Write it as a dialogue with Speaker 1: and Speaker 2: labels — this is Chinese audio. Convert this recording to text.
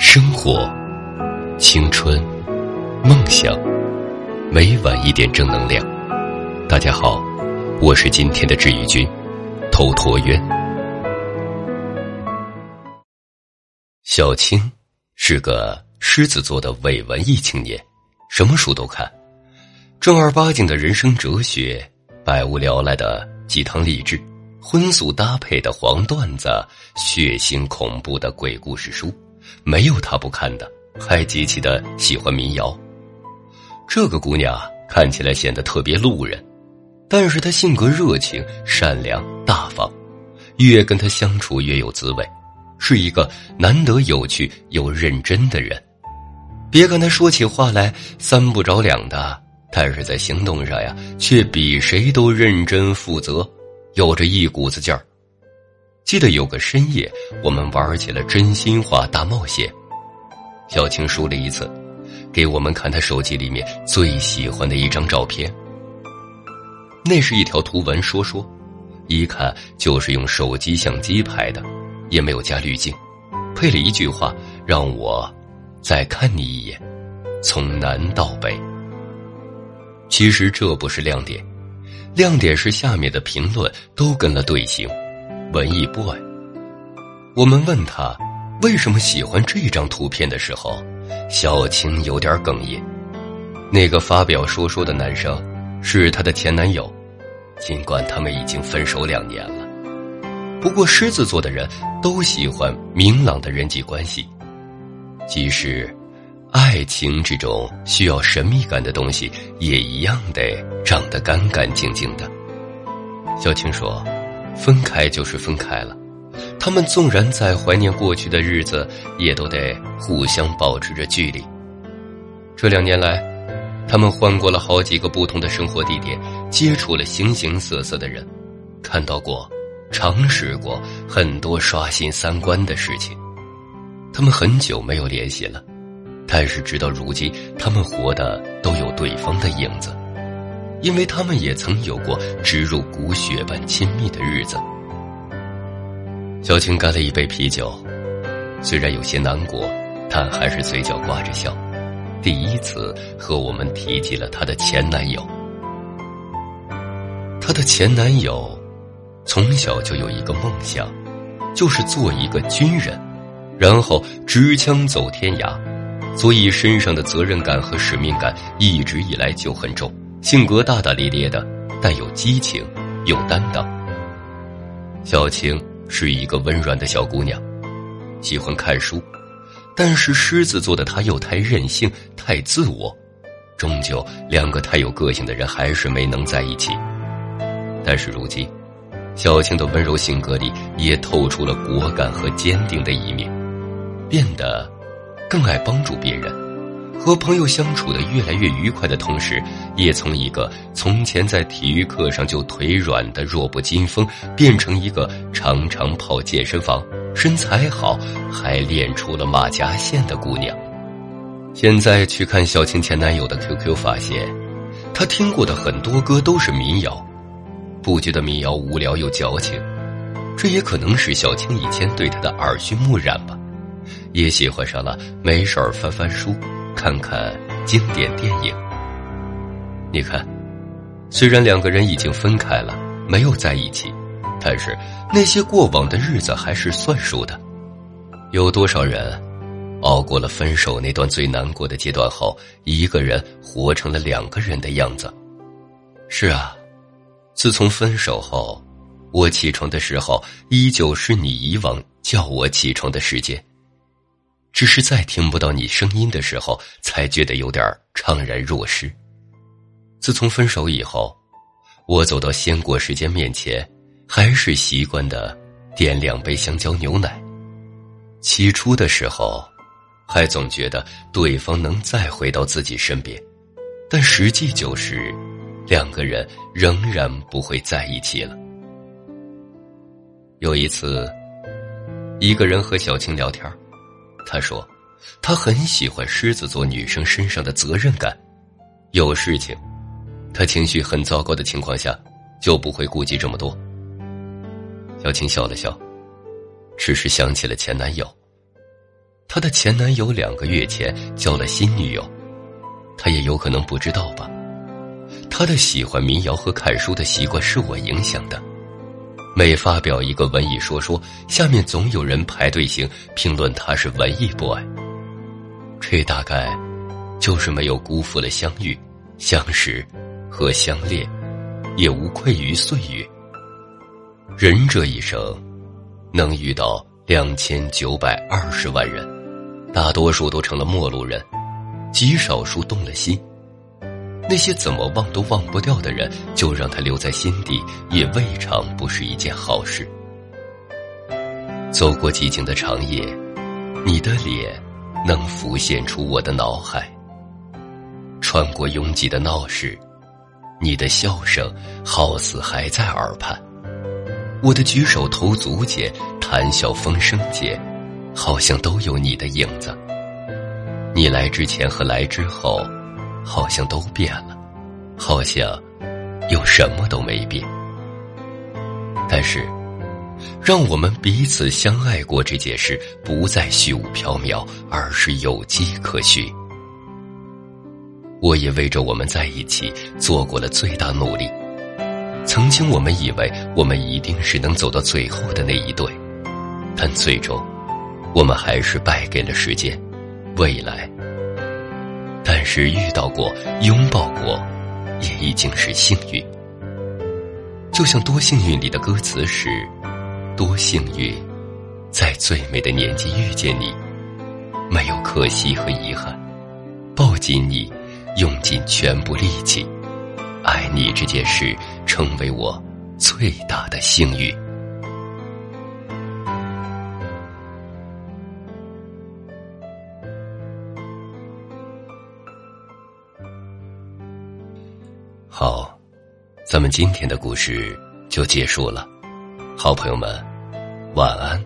Speaker 1: 生活、青春、梦想，每晚一点正能量。大家好，我是今天的治愈君，头陀渊。小青是个狮子座的伪文艺青年，什么书都看，正儿八经的人生哲学，百无聊赖的鸡汤励志。荤素搭配的黄段子，血腥恐怖的鬼故事书，没有他不看的。还极其的喜欢民谣。这个姑娘看起来显得特别路人，但是她性格热情、善良、大方，越跟她相处越有滋味，是一个难得有趣又认真的人。别看她说起话来三不着两的，但是在行动上呀，却比谁都认真负责。有着一股子劲儿。记得有个深夜，我们玩起了真心话大冒险。小青输了一次，给我们看他手机里面最喜欢的一张照片。那是一条图文说说，一看就是用手机相机拍的，也没有加滤镜，配了一句话：“让我再看你一眼，从南到北。”其实这不是亮点。亮点是下面的评论都跟了队形，文艺 boy。我们问他为什么喜欢这张图片的时候，小青有点哽咽。那个发表说说的男生是她的前男友，尽管他们已经分手两年了。不过狮子座的人都喜欢明朗的人际关系，即使。爱情这种需要神秘感的东西，也一样得长得干干净净的。小青说：“分开就是分开了，他们纵然再怀念过去的日子，也都得互相保持着距离。这两年来，他们换过了好几个不同的生活地点，接触了形形色色的人，看到过、尝试过很多刷新三观的事情。他们很久没有联系了。”但是，直到如今，他们活的都有对方的影子，因为他们也曾有过植入骨血般亲密的日子。小青干了一杯啤酒，虽然有些难过，但还是嘴角挂着笑。第一次和我们提及了她的前男友。她的前男友从小就有一个梦想，就是做一个军人，然后持枪走天涯。所以身上的责任感和使命感一直以来就很重，性格大大咧咧的，带有激情，有担当。小青是一个温软的小姑娘，喜欢看书，但是狮子座的她又太任性、太自我，终究两个太有个性的人还是没能在一起。但是如今，小青的温柔性格里也透出了果敢和坚定的一面，变得。更爱帮助别人，和朋友相处的越来越愉快的同时，也从一个从前在体育课上就腿软的弱不禁风，变成一个常常跑健身房、身材好还练出了马甲线的姑娘。现在去看小青前男友的 QQ，发现他听过的很多歌都是民谣，不觉得民谣无聊又矫情，这也可能是小青以前对他的耳熏目染吧。也喜欢上了没事儿翻翻书，看看经典电影。你看，虽然两个人已经分开了，没有在一起，但是那些过往的日子还是算数的。有多少人熬过了分手那段最难过的阶段后，一个人活成了两个人的样子？是啊，自从分手后，我起床的时候依旧是你以往叫我起床的时间。只是在听不到你声音的时候，才觉得有点怅然若失。自从分手以后，我走到鲜果时间面前，还是习惯的点两杯香蕉牛奶。起初的时候，还总觉得对方能再回到自己身边，但实际就是，两个人仍然不会在一起了。有一次，一个人和小青聊天他说：“他很喜欢狮子座女生身上的责任感，有事情，他情绪很糟糕的情况下，就不会顾及这么多。”小青笑了笑，只是想起了前男友。她的前男友两个月前交了新女友，她也有可能不知道吧。她的喜欢民谣和看书的习惯是我影响的。每发表一个文艺说说，下面总有人排队型评论他是文艺 boy。这大概就是没有辜负了相遇、相识和相恋，也无愧于岁月。人这一生，能遇到两千九百二十万人，大多数都成了陌路人，极少数动了心。那些怎么忘都忘不掉的人，就让他留在心底，也未尝不是一件好事。走过寂静的长夜，你的脸能浮现出我的脑海。穿过拥挤的闹市，你的笑声好似还在耳畔。我的举手投足间，谈笑风生间，好像都有你的影子。你来之前和来之后。好像都变了，好像又什么都没变。但是，让我们彼此相爱过这件事不再虚无缥缈，而是有迹可循。我也为着我们在一起做过了最大努力。曾经我们以为我们一定是能走到最后的那一对，但最终，我们还是败给了时间、未来。但是遇到过、拥抱过，也已经是幸运。就像《多幸运》里的歌词是：“多幸运，在最美的年纪遇见你，没有可惜和遗憾，抱紧你，用尽全部力气，爱你这件事成为我最大的幸运。”好，咱们今天的故事就结束了。好朋友们，晚安。